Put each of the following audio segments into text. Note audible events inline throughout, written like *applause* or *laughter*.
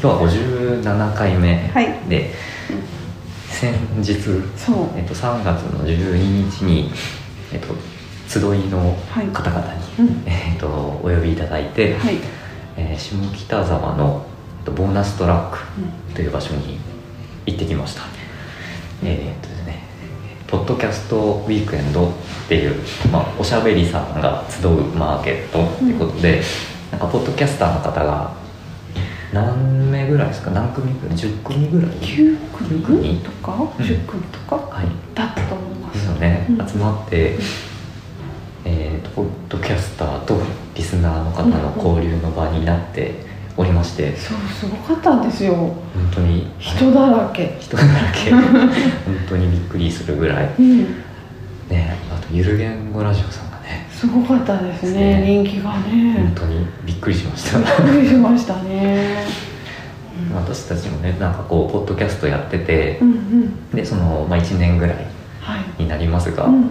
今日は57回目はい。で、先日、えっと、3月の12日に、えっと、集いのはい。方々に、うん。えっと、お呼びいただいて、はい、えー下北沢の、えっと、ボーナストラックうん。という場所に行ってきました。えーっとですねポッドキャストウィークエンドっていう、まあ、おしゃべりさんが集うマーケットということで、なんかポッドキャスターの方が何名ぐらいですか？何組ぐらい？10組ぐらい？9組組とか、ん。10組とか？はい。だったと思いま。ですすよね、うん。集まって、えー、とポッドキャスターとリスナーの方の交流の場になっておりまして、そうすごかったんですよ。本当に人だらけ。人だらけ。*laughs* 本当にびっくりするぐらい。うん、ねあとゆる言語ラジオさんすごかったですね。ね人気がね本。当にびっくりしましたびっくりしましたね。*laughs* 私たちもねなんかこうポッドキャストやっててうんうん。でその、まあ、1年ぐらいはい。になりますが、うんうん。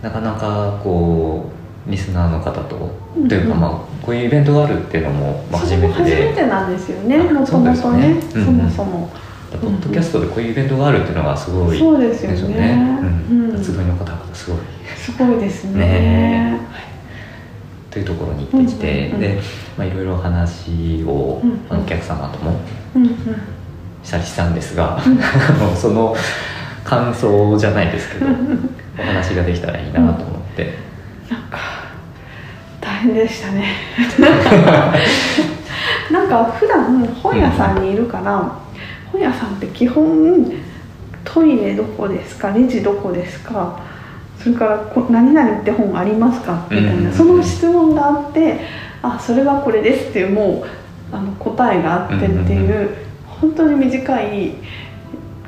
なかなかこうリスナーの方と、うんというかまあこういうイベントがあるっていうのも、まあ、初めて初めでてなんですよね。あもともとね。そそうですよねうんもそも。ポッドキャストでこういうイベントがあるっていうのがすごいそうですよね。集いの方々すごい。すごいですね。ね。というところに行ってきて、で、まあ、いろいろ話を、お客様とも。したりしたんですが、*laughs* その感想じゃないですけど *laughs* お話ができたらいいなと思って、なんか大変でしたね。*laughs* なんか普段本屋さんにいるから、本屋さんって基本トイレどこですか？レジどこですか？それからこ何々って本ありますか？みたいな、うん。うんうんその質問があってあそれはこれですっていうもうあの答えがあってっていう,、うんうん本当に短い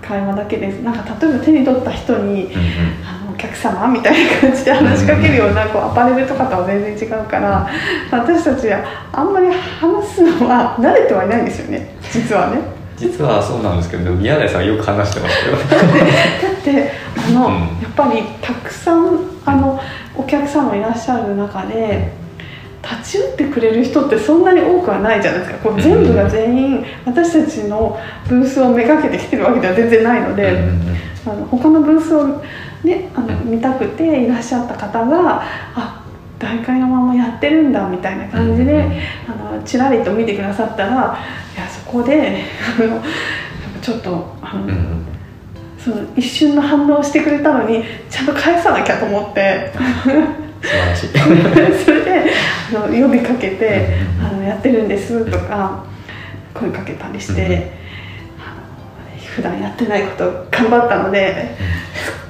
会話だけです。なんか例えば手に取った人にうんうん。あのお客様みたいな感じで話しかけるようなこうアパレルとかとは全然違うから私たちはあんまり話すのは慣れてはいないんですよね。実はね実はそうなんですけど宮台さんはよく話してますけどだってあの、うん。やっぱりたくさんあのお客様いらっしゃる中で立ち寄ってくれる人ってそんなに多くはないじゃないですか。こう全部が全員私たちのブースをめがけてきてるわけでは全然ないので。あの他のブースを、ね、あのうん見たくていらっしゃった方があ大会のままやってるんだみたいな感じで、あのちらりと見てくださったらいやそこでちょっとあの、その一瞬の反応をしてくれたのにちゃんと返さなきゃと思って。素晴らしい。*laughs* それであの呼びかけてうんうん「あのやってるんです」とか声かけたりして。うん普段やってないこと頑張ったので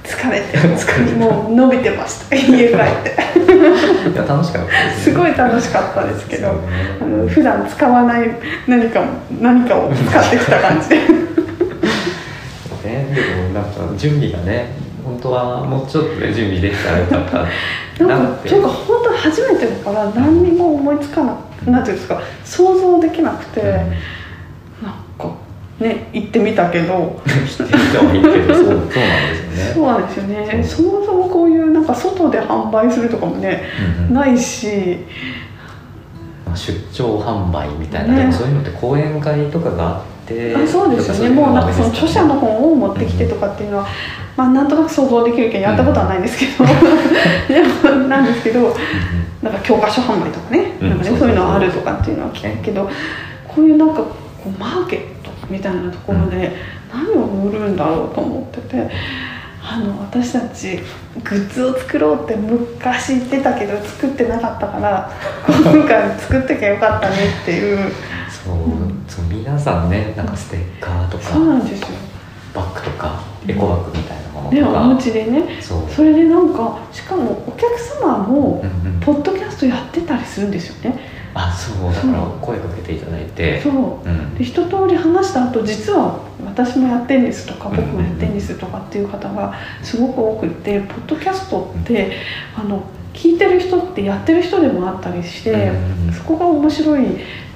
疲れて *laughs* 疲れてもう伸びてました家帰っていや楽しかったですすねごい楽しかったですけどね。あの普段使わない何かも何かを使ってきた感じ。で *laughs* ね、でもなんか準備がね本当はもうちょっとで準備できたらよかったなんかてというか本当初めてだから何にも思いつかななんていうんですか想像できなくて、うんね行ってみたけど。知ってる人はいいけどそうそうなんですよね。そうなんですよね。そそもそもこういうなんか外で販売するとかもねうんうん。ないし。まあ、出張販売みたいな、ね。でもそういうのって講演会とかがあってあそうですよね。もうなんかその著者の方本を持ってきてとかっていうのは、まあなんとなく想像できるけどやったことはないんですけど、でもなんですけどなんか教科書販売とかね,、うんなんかねそういうのあるとかっていうのは聞くけどこういうなんかこうマーケットみたいなところで何を売るんだろうと思ってて。あの私たちグッズを作ろうって昔言ってたけど作ってなかったから今回作ってきゃよかったねっていう。そうそう皆さんねなんかステッカーとかそうなんですよ。バッグとかエコバッグみたいなもねのとか、お家でね。そう。それでなんかしかもお客様もうんうん。ポッドキャストやってたりするんですよねあそうだから声かけていただいてそう。うん。で一通り話した後実は私もやってんですとかうん僕もやってんですとかっていう方がすごく多くってポッドキャストってあの聞いてる人ってやってる人でもあったりしてうんそこが面白い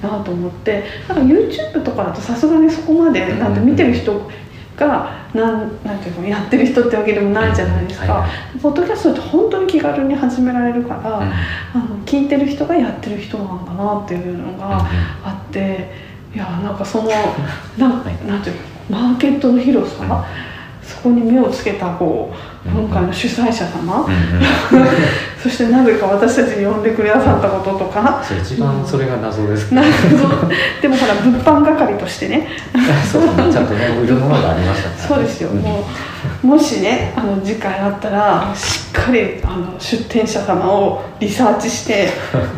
なと思ってなんか YouTube とかだとさすがにそこまでうんなんて見てる人がなんなんていうのやってる人ってわけでもないじゃないですか。はいは。ポッドキャストって本当に気軽に始められるから、うん。あの聞いてる人がやってる人なんだなっていうのがあっていやなんかそのなん, *laughs* はい。なんていうのマーケットの広さ、そこに目をつけたこううん今回の主催者様、*laughs* そしてなぜか私たちに呼んでくださったこととか、一番それが謎ですなるほどでもほら物販係としてね。*laughs* そうちゃんとね売るものがありましたそうですよ、んもうもしねあの次回あったらしっかりあの出店者様をリサーチして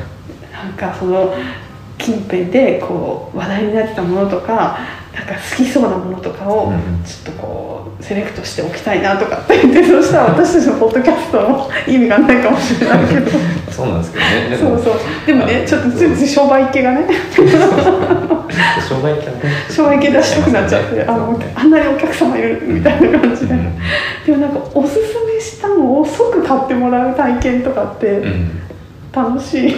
*laughs* なんかその近辺でこう話題になってたものとかなんか好きそうなものとかをうんうん。ちょっとこうセレクトしておきたいなとかって言ってそしたら私たちのポッドキャストも意味がないかもしれないけど。そうなんですけどね。そうそう。でもねちょっとついつい商売系がね。商売系はね商売系出したくなっちゃってあのあんなにお客様いるみたいな感じで。うんでもなんかおすすめしたのを即買ってもらう体験とかってうん。楽しい、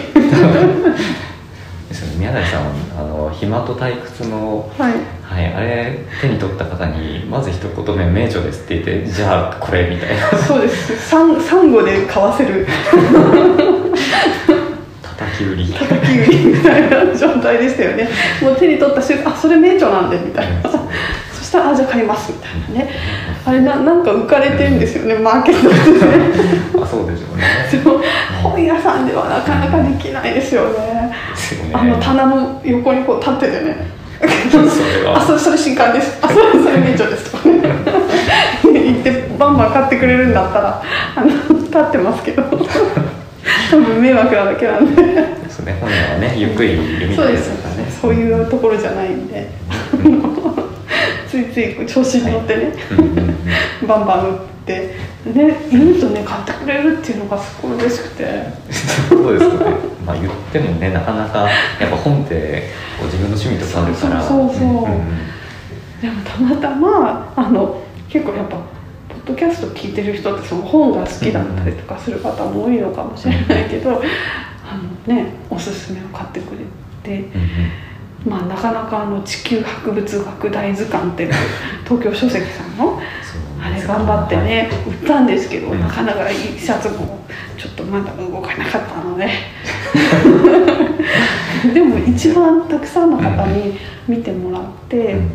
*laughs* ですよね。宮台さんあの暇と退屈のはいはいあれ手に取った方にまず一言目名著ですって言ってじゃあこれみたいな。そうです。サンサンゴで買わせる。叩き売り。叩き売りみたいな状態でしたよね。もう手に取った瞬間あそれ名著なんでみたいな。そしたらあじゃあ買いますみたいなね。あれななんか浮かれてるんですよねマーケットでね。あそうでしょうね。でも本屋さんではなかなかできないですよね。ね。あの棚の横にこう立っててねそれは。あそれそれ新刊です。あそれそれ名著です。とかね言ってバンバン買ってくれるんだったらあの立ってますけど。多分迷惑なだけなんで。そうね。本屋はねゆっくり読みたいでですすからね。そういうところじゃないんで。ついつい調子に乗ってね、うんうんうん。バンバン売ってね言うとね買ってくれるっていうのがすごい嬉しくて。そうですよね。まあ言ってもねなかなかやっぱ本ってこう自分の趣味とかあるから。そうそうそう。うんうんでもたまたまあの結構やっぱポッドキャスト聞いてる人ってその本が好きだったりとかする方も多いのかもしれないけど、あのねおすすめを買ってくれて、うんうん。まあ、なかなかあの地球博物学大図鑑っていう東京書籍さんのそうあれ頑張ってね売ったんですけど、うん。なかなか一冊もちょっとまだ動かなかったので。*laughs* でも一番たくさんの方に見てもらって。うん。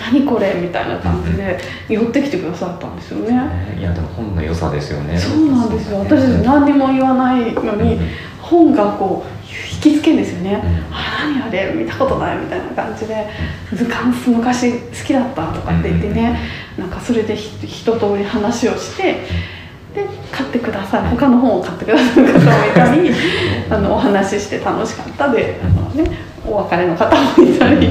何これみたいな感じで寄ってきてくださったんですよね、ね。いやでも本の良さですよね。そうなんですよ。私何にも言わないのに、うん本がこう引きつけるんですよね、うん。あ何あれ見たことないみたいな感じで図鑑昔好きだったとかって言ってね、なんかそれでひ一通り話をしてで買ってください。他の本を買ってくださる方もいたり *laughs* あのお話しして楽しかったであの、ね、お別れの方もいたり。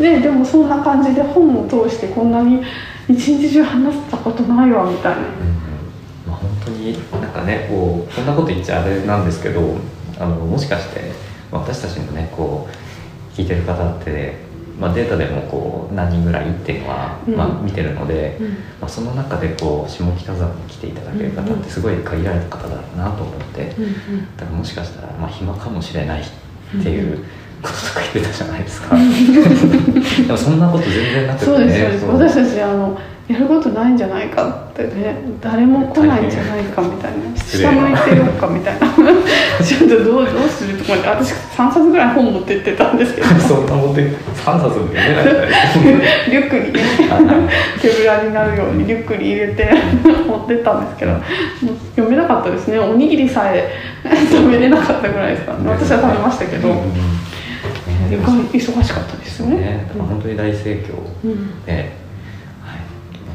ね、でもそんな感じで本を通してこんなに一日中話したことないわみたいな。うん。まあ、本当になんかねこうこんなこと言っちゃあれなんですけどあのもしかしてまあ私たちのねこう聞いてる方って、まあ、データでもこう何人ぐらいっていうのは、うん。まあ、見てるので、うん。まあ、その中でこう下北沢に来ていただける方ってすごい限られた方だなと思って、うんうん。だからもしかしたら、まあ、暇かもしれないっていうこととか言ってたじゃないですか。*laughs* でもそんなこと全然なくてそうですそうです。私たちあのやることないんじゃないかってね誰も来ないんじゃないかみたいな。下向いてようかみたいな。*laughs* ちょっとどうどうするとかって私3冊ぐらい本持ってってたんですけど。*laughs* そんなもんで3冊で読めない。リュックにね手ぶらになるようにリュックに入れて持ってったんですけど。読めなかったですね。おにぎりさえ食べれなかったぐらいですから、私は食べましたけど、ね。意外に忙しかったですよね。ね、だから本当に大盛況うん。で、はい、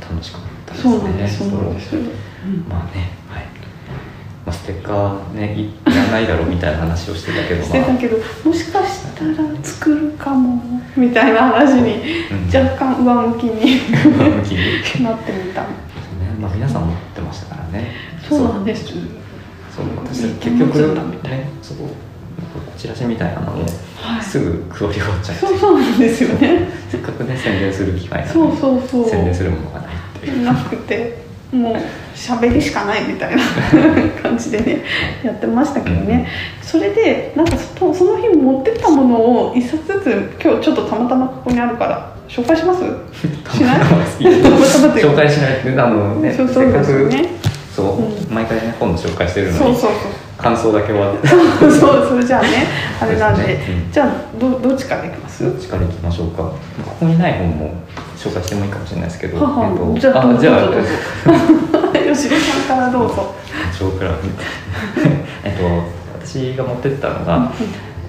楽しかったですね。そうなんですそうなんです、まあね、はい。まあ、ステッカーね、いいらないだろうみたいな話をしてたけど、まあ、してたけどもしかしたら作るかもみたいな話にうん。若干上向きに上向きに、ね、*laughs* なってみた。まあ、皆さん持ってましたからね。そうなんです。そう、私結局ね、そう、チラシみたいなのもはい。すぐ配り終わっちゃって、そうそうなんですよね。せっかくね宣伝する機会なそうそうそう。宣伝するものがないっていう。なくてもう喋りしかないみたいな *laughs* 感じでねやってましたけどね。それでなんかそその日持ってったものを一冊ずつ今日ちょっとたまたまここにあるから紹介します？しない？紹介しないあのねそうそうそう、うん。毎回ね本の紹介してるのに。そうそうそう感想だけは *laughs* そうそれじゃあねあれなんで。ねうん。じゃあどどっちからいきます？どっちからいきましょうか。ここにない本も紹介してもいいかもしれないですけど、はは。えっとじゃあじゃあ *laughs* 吉田さんからどうぞ。*laughs* えっと私が持ってったのが、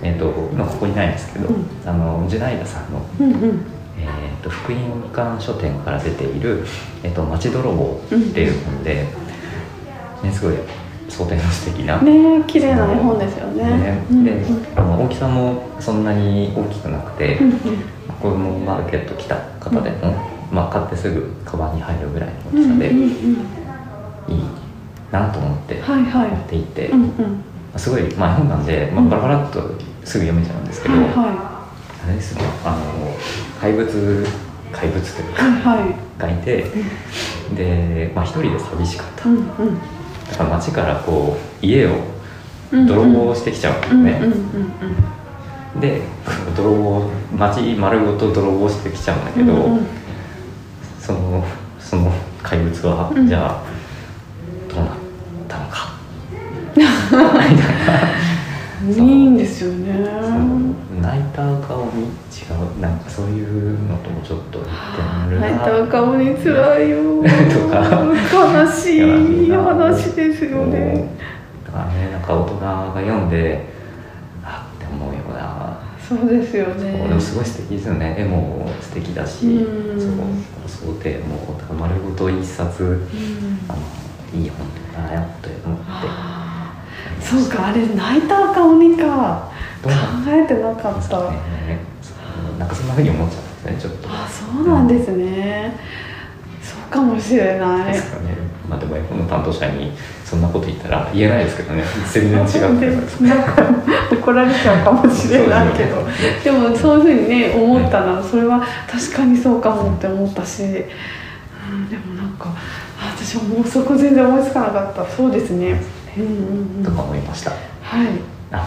えっと今ここにないんですけど、うん。あのジュナイダさんの、うんうん。えっと福音館書店から出ている「えっと町泥棒」っていう本で、ね、すごい想定の素敵な、ね綺麗な絵本ですよね。ねうんうん。であの大きさもそんなに大きくなくて、うんうん。子供マーケット来た方でも、まあ、買ってすぐカバンに入るぐらいの大きさで、うんうんうん。いいなと思って持っていて、うんうん。すごい、まあ、絵本なんで、まあ、バラバラっとすぐ読めちゃうんですけど、はいはあれですねあの怪物怪物というかいはいはい。がいてで、まあ、一人で寂しかった、うんうんだから街からこう家をうん泥棒してきちゃうんですね、で *laughs* 泥棒街丸ごと泥棒してきちゃうんだけど、うんうん。そのその怪物は、うん。じゃあどうなったのか。い *laughs* いんですよね。泣いた顔に違うなんかそういうのともちょっと似てるな。泣いた顔につらいよ。*laughs* とか。悲しい話ですよね。だからねなんか大人が読んであって思うような。そうですよね。でもすごい素敵ですよね。絵も素敵だしうん。そう想定も丸ごと一冊うん。あのいい本だなって思ってそうかあれ泣いた顔にか。考えてなかった。ね。なんかそんなふうに思っちゃうんですねちょっと。あそうなんですね。そうかもしれない。ですかね。まあでも絵本の担当者にそんなこと言ったら言えないですけどね。*laughs* 全然違ってるでなんか怒られちゃうかもしれないけど。でもそういうふうにね思ったらそれは確かにそうかもって思ったし、うん、でもなんかあ私はもうそこ全然思いつかなかった。そうですね。うんうんうんとか思いましたはいあ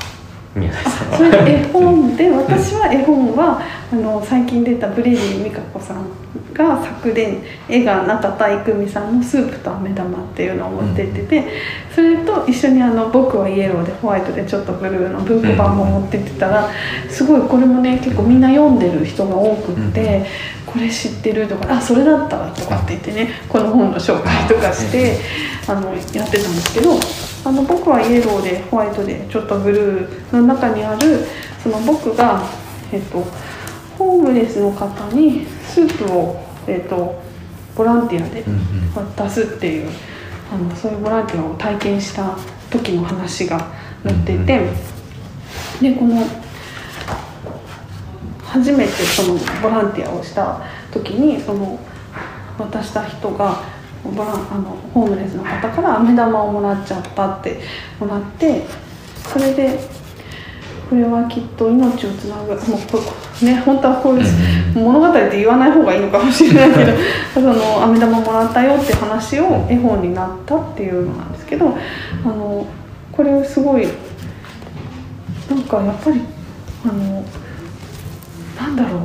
宮台さんはそれで絵本で私は絵本はあの最近出たブレディ美香子さんが昨年絵が中田郁美さんの「スープと飴玉」っていうのを持ってってて、それと一緒にあの「僕はイエローでホワイトでちょっとブルー」の文庫版も持ってってたらすごいこれもね結構みんな読んでる人が多くって「これ知ってる?」とか「あそれだったら」とかって言ってねこの本の紹介とかしてあのやってたんですけど。あの僕はイエローでホワイトでちょっとブルーの中にあるその僕が、えっと、ホームレスの方にスープを、えっと、ボランティアで渡すっていうあのそういうボランティアを体験した時の話が載っていて、でこの初めてそのボランティアをした時にその渡した人がボランあのホームレスの方から飴玉をもらっちゃったってもらってそれでこれはきっと命をつなぐもうこね本当はこういう物語って言わない方がいいのかもしれないけど *laughs* その飴玉もらったよって話を絵本になったっていうのなんですけどあのこれすごいなんかやっぱりあのなんだろう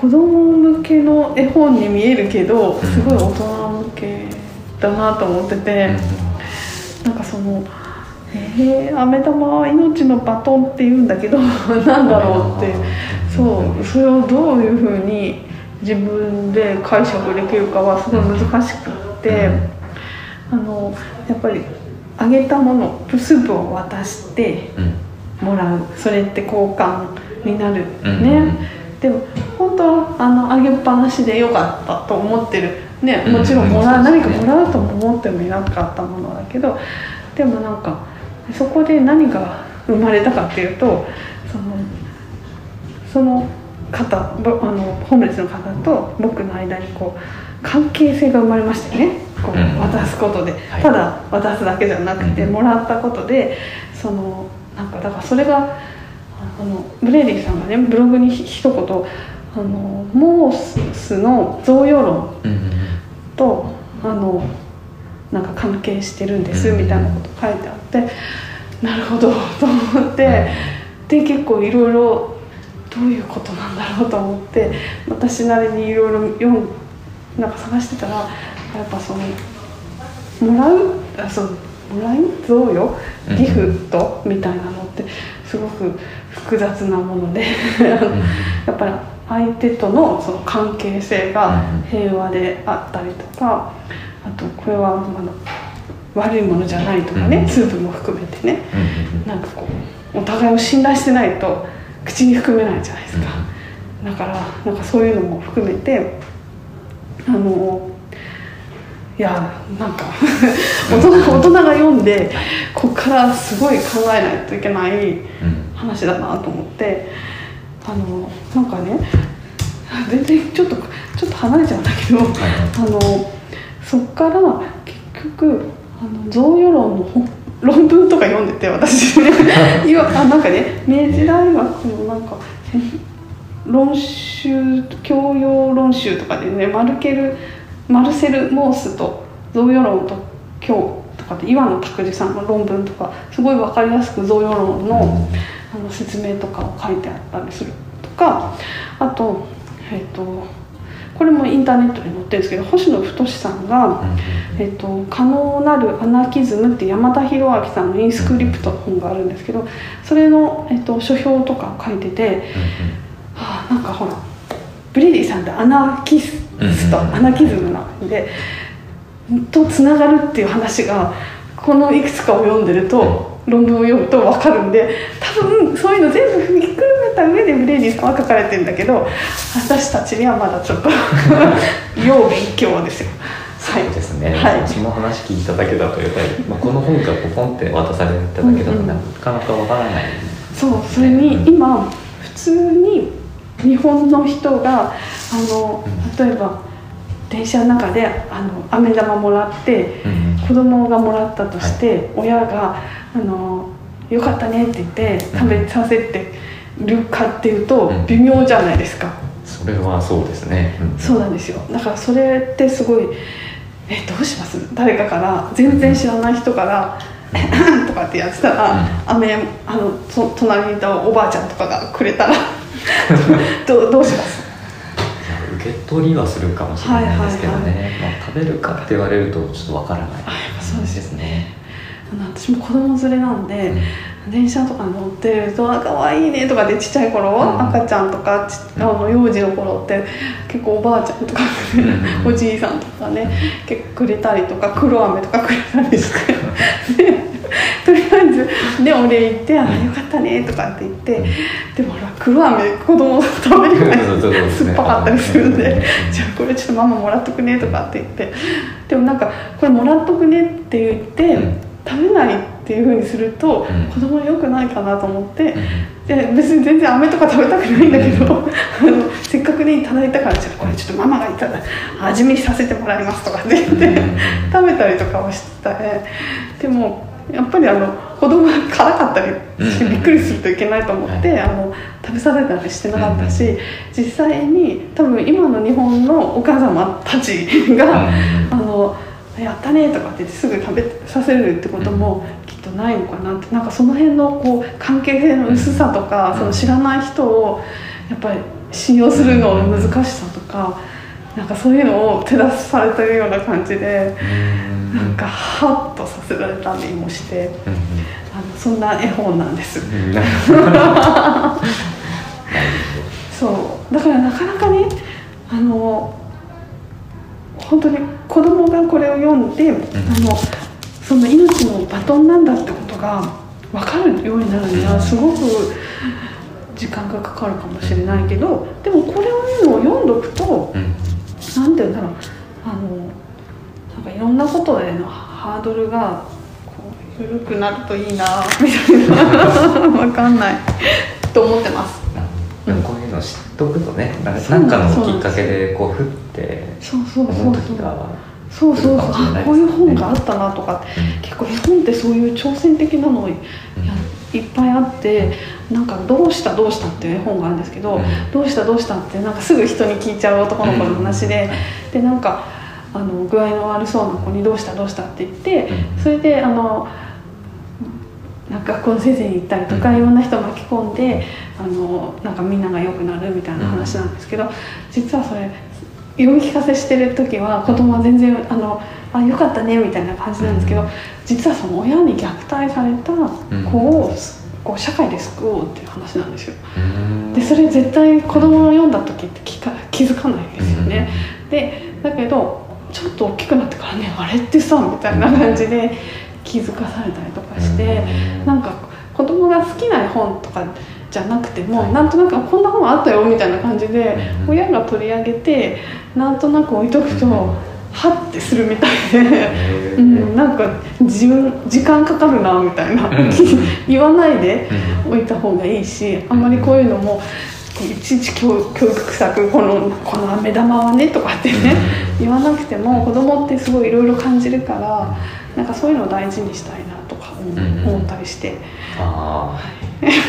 子供向けの絵本に見えるけどすごい大人向けだなと思ってて。なんかその「えー、飴玉は命のバトン」って言うんだけど *laughs* なんだろうって。そうそれをどういうふうに自分で解釈できるかはすごい難しくってあのやっぱりあげたものスープを渡してうんもらう。それって交換になるうん。ね、でもあのあげっぱなしでよかったと思ってる。ねもちろんもらう、うん何かもらうとも思ってもいなかったものだけどでもなんかそこで何が生まれたかっていうとそのその方ぼあのホームレスの方と僕の間にこう関係性が生まれましたよね。こううん渡すことで、はい。ただ渡すだけじゃなくて、うんもらったことでそのなんかだからそれがあのブレイディさんがねブログにひ一言あのモースの贈与論うんうんとあのなんか関係してるんですうんみたいなこと書いてあってなるほどと思ってで結構いろいろどういうことなんだろうと思って私なりにいろいろ読んなんか探してたらやっぱそのもらうあそうもらい贈与うんギフトみたいなのってすごく複雑なもので *laughs* やっぱり相手とのその関係性が平和であったりとかあとこれはまだ悪いものじゃないとかねうん。スープも含めてね。なんかこうお互いを信頼してないと口に含めないじゃないですか。だからなんかそういうのも含めてあのいやなんか大人大人が読んでここからすごい考えないといけないうん。話だなと思ってあのなんかね全然ちょっとちょっと離れちゃうんだけどはいあのそっから結局あの贈与論の本論文とか読んでて私。*laughs* ね今あなんかね明治大学のなんか論集教養論集とかでねマルケルマルセル・モースと贈与論と教とかで岩野拓司さんの論文とかすごい分かりやすく贈与論のあの説明とかを書いてあったりするとかあとえっ、とこれもインターネットに載ってるんですけど星野太さんが「えっと可能なるアナキズム」って山田博明さんのインスクリプトの本があるんですけどそれの、えっと、書評とかを書いてて、はあ、なんかほらブレディさんってアナキストアナキズムなんでとつながるっていう話がこのいくつかを読んでると論文を読むと分かるんで多分そういうの全部ひっくるめた上でブレディさんは書かれてるんだけど私たちにはまだちょっと *laughs* 要勉強ですよ。そうですね、はい。その話聞いただけだとやっぱり、まあ、この本がポンって渡されただけだとなかなかわからない、そうそれに今普通に日本の人があのうん。例えば電車の中であの飴玉もらって子供がもらったとして、親があの「よかったね」って言って食べさせてるかっていうとうん。微妙じゃないですか、それはそうですね、うん。そうなんですよ。だからそれってすごい「えどうします?」誰かから全然知らない人から「とかってやってたら、飴あのそ隣にいたおばあちゃんとかがくれたら *laughs* どうどうします？いや受け取りはするかもしれないですけどね、はいまあ、食べるかって言われるとちょっとわからない。そうですね、私も子供連れなんで、電車とか乗ってると「あ可愛いね」とかでちっちゃい頃、うん。赤ちゃんとかちあの幼児の頃って結構おばあちゃんとか、うん。おじいさんとかね結構くれたりとか黒飴とかくれたりしてでとりあえずでお礼言って「あよかったね」とかって言ってでもほら黒飴子供食べれないそうそうそうですね。酸っぱかったりするんでうん「じゃあこれちょっとママもらっとくね」とかって言ってでもなんかこれもらっとくねって言って、うん食べないっていうふうにすると、うん。子供に良くないかなと思って、うん。で別に全然飴とか食べたくないんだけど、あのせっかくねいただいたからじゃあこれちょっとママがいただ味見させてもらいますとかって言って、うん。食べたりとかはしてたねでもやっぱりあの子供が辛かったりしてうんびっくりするといけないと思って、あの食べさせたりしてなかったし、実際に多分今の日本のお母様たちが、うん。あのやったねとかってすぐ食べさせるってこともきっとないのかなってなんかその辺のこう関係性の薄さとか、うん。その知らない人をやっぱり信用するのの難しさとか、なんかそういうのを照らされてるような感じで、うん。なんかハッとさせられたりもしてあのそんな絵本なんです。*laughs* そう。だからなかなかねあの本当に子供がこれを読んで、あのその命のバトンなんだってことが分かるようになるにはすごく時間がかかるかもしれないけどでもこれを読んどくとほどうん。なんて言うんだろう。あのなんかいろんなことでのハードルがこう緩くなるといいな *laughs* みたいな。分かんない。と思ってます。でもこういうの知っとくとねなんかのきっかけでこうふってそうそうそう。そうそうそうそう。こういう本があったなとか。結構絵本ってそういう挑戦的なのやいっぱいあってなんか「どうしたどうした」っていう絵本があるんですけど「うん。どうしたどうした」ってなんかすぐ人に聞いちゃう男の子の話で、でなんかあの具合の悪そうな子に「どうしたどうした」って言って、うん。それであのなんか学校の先生に行ったりとか、うん。いろんな人を巻き込んであのなんかみんなが良くなるみたいな話なんですけど、実はそれ読み聞かせしてる時は子供は全然あのあよかったねみたいな感じなんですけど、うん。実はその親に虐待された子をこう社会で救おうっていう話なんですよ。うん。でそれ絶対子供が読んだ時って気か気づかないんですよね。でだけどちょっと大きくなってからねあれってさみたいな感じで気づかされたりとかして、なんか子供が好きな絵本とかじゃなくても、はい。なんとなくこんな本あったよみたいな感じで、うん親が取り上げてなんとなく置いとくと、うんはってするみたいで。うん、なんか自分時間かかるなみたいな、うん *laughs* 言わないでうん。置いた方がいいしあんまりこういうのもいちいち教教育作このこの目玉はねとかってね、言わなくても子供ってすごいいろいろ感じるからなんかそういうのを大事にしたいなとか思,、ったりして。ああ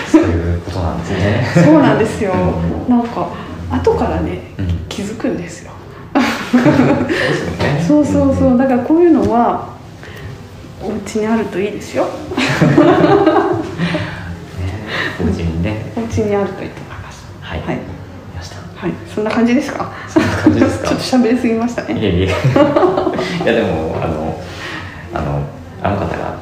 そういうことなんですね。そうなんですよ。うん。なんか後からねうん。気づくんですよ。そう *laughs* そうそうそう。だからこういうのはお家にあるといいですよ。*laughs* ね。お家にね。お家にあるといいとはい、はい。見ました。はい。そんな感じですか？そんな感じですか？*laughs* ちょっと喋りすぎましたね。いえいえ。*laughs* いやでもあのあのあの方があ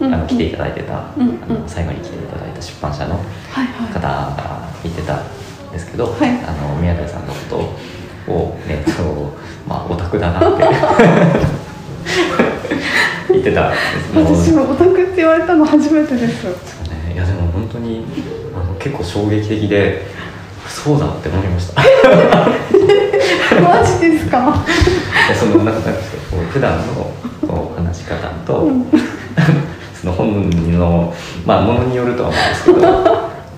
うん。の来ていただいてた、うんうん。あの最後に来ていただいた出版社のはい方はが言ってたんですけど、はい。あの宮台さんのことをねとまあオタクだなって。*laughs* 言ってたんです。い私もオタクって言われたの初めてです。ね。いやでも本当にあの結構衝撃的でそうだって思いました。*laughs* マジですか？でそのなんかなんですかこう普段のこう話し方と、うん。その本のまあものによるとは思うんですけど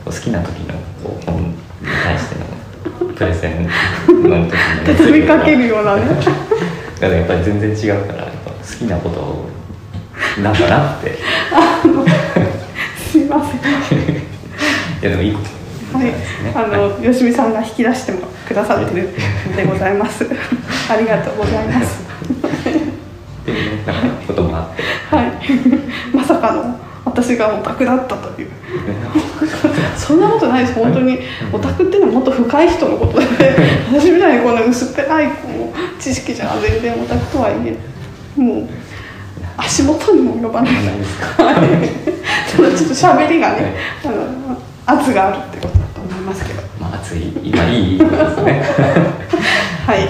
好きな時のこう本に対してのプレゼンの時に。畳みかけるようなね。だからやっぱり全然違うからやっぱ好きなことをなんかなって。*laughs* すいません。*laughs* いやでもいいことはいあの、よしみさんが引き出してもくださってるのでございます。*laughs* ありがとうございます。っていうねなんかこともあってはい、まさかの私がオタクだったという。そんなことないです。本当にオタクっていうのはもっと深い人のことで、私みたいにこの薄っぺらいこう知識じゃ全然オタクとはいえ、もう足元にも及ばない。ないですかちょっと喋りがね、あの圧があるってことますけど。まあ熱い今いいですね *laughs* はい。はい、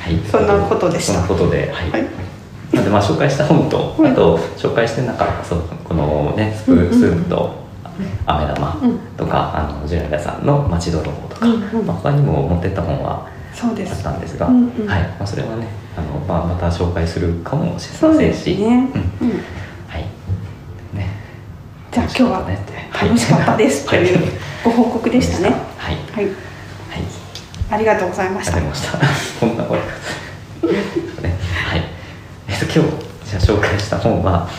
はい、そんなことでしたそんなことで、はい。はいなので、まあ、紹介した本と、はいあと、紹介してなかった、そう、このね、スプうんうんープと。飴玉うんとか、あの、ジュララさんの町泥棒とか、うんうんまあ、他にも持ってった本は。そうですあったんですが、うんうんはい、まあ、それはね、あの、まあ、また紹介するかもしれそうでませんし。すね。うん、うんはい。ね。じゃあ今日は楽しかったですというご報告でしたね。はい。はい、はい。ありがとうございました。こんなこれ。ね、はい。えっと、今日、じゃあ紹介した本は。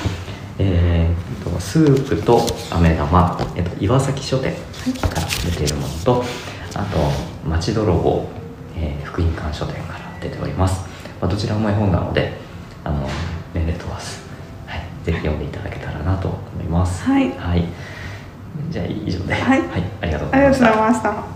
えー、とスープと飴玉、えっと、岩崎書店から出ているものとあと「町泥棒、えー福音館書店」から出ております、まあ、どちらも絵本なのであの年齢問わず、はい、ぜひ読んでいただけたらなと思います。はい。じゃあ以上で、はい。ありがとうごありがとうございざいましたました。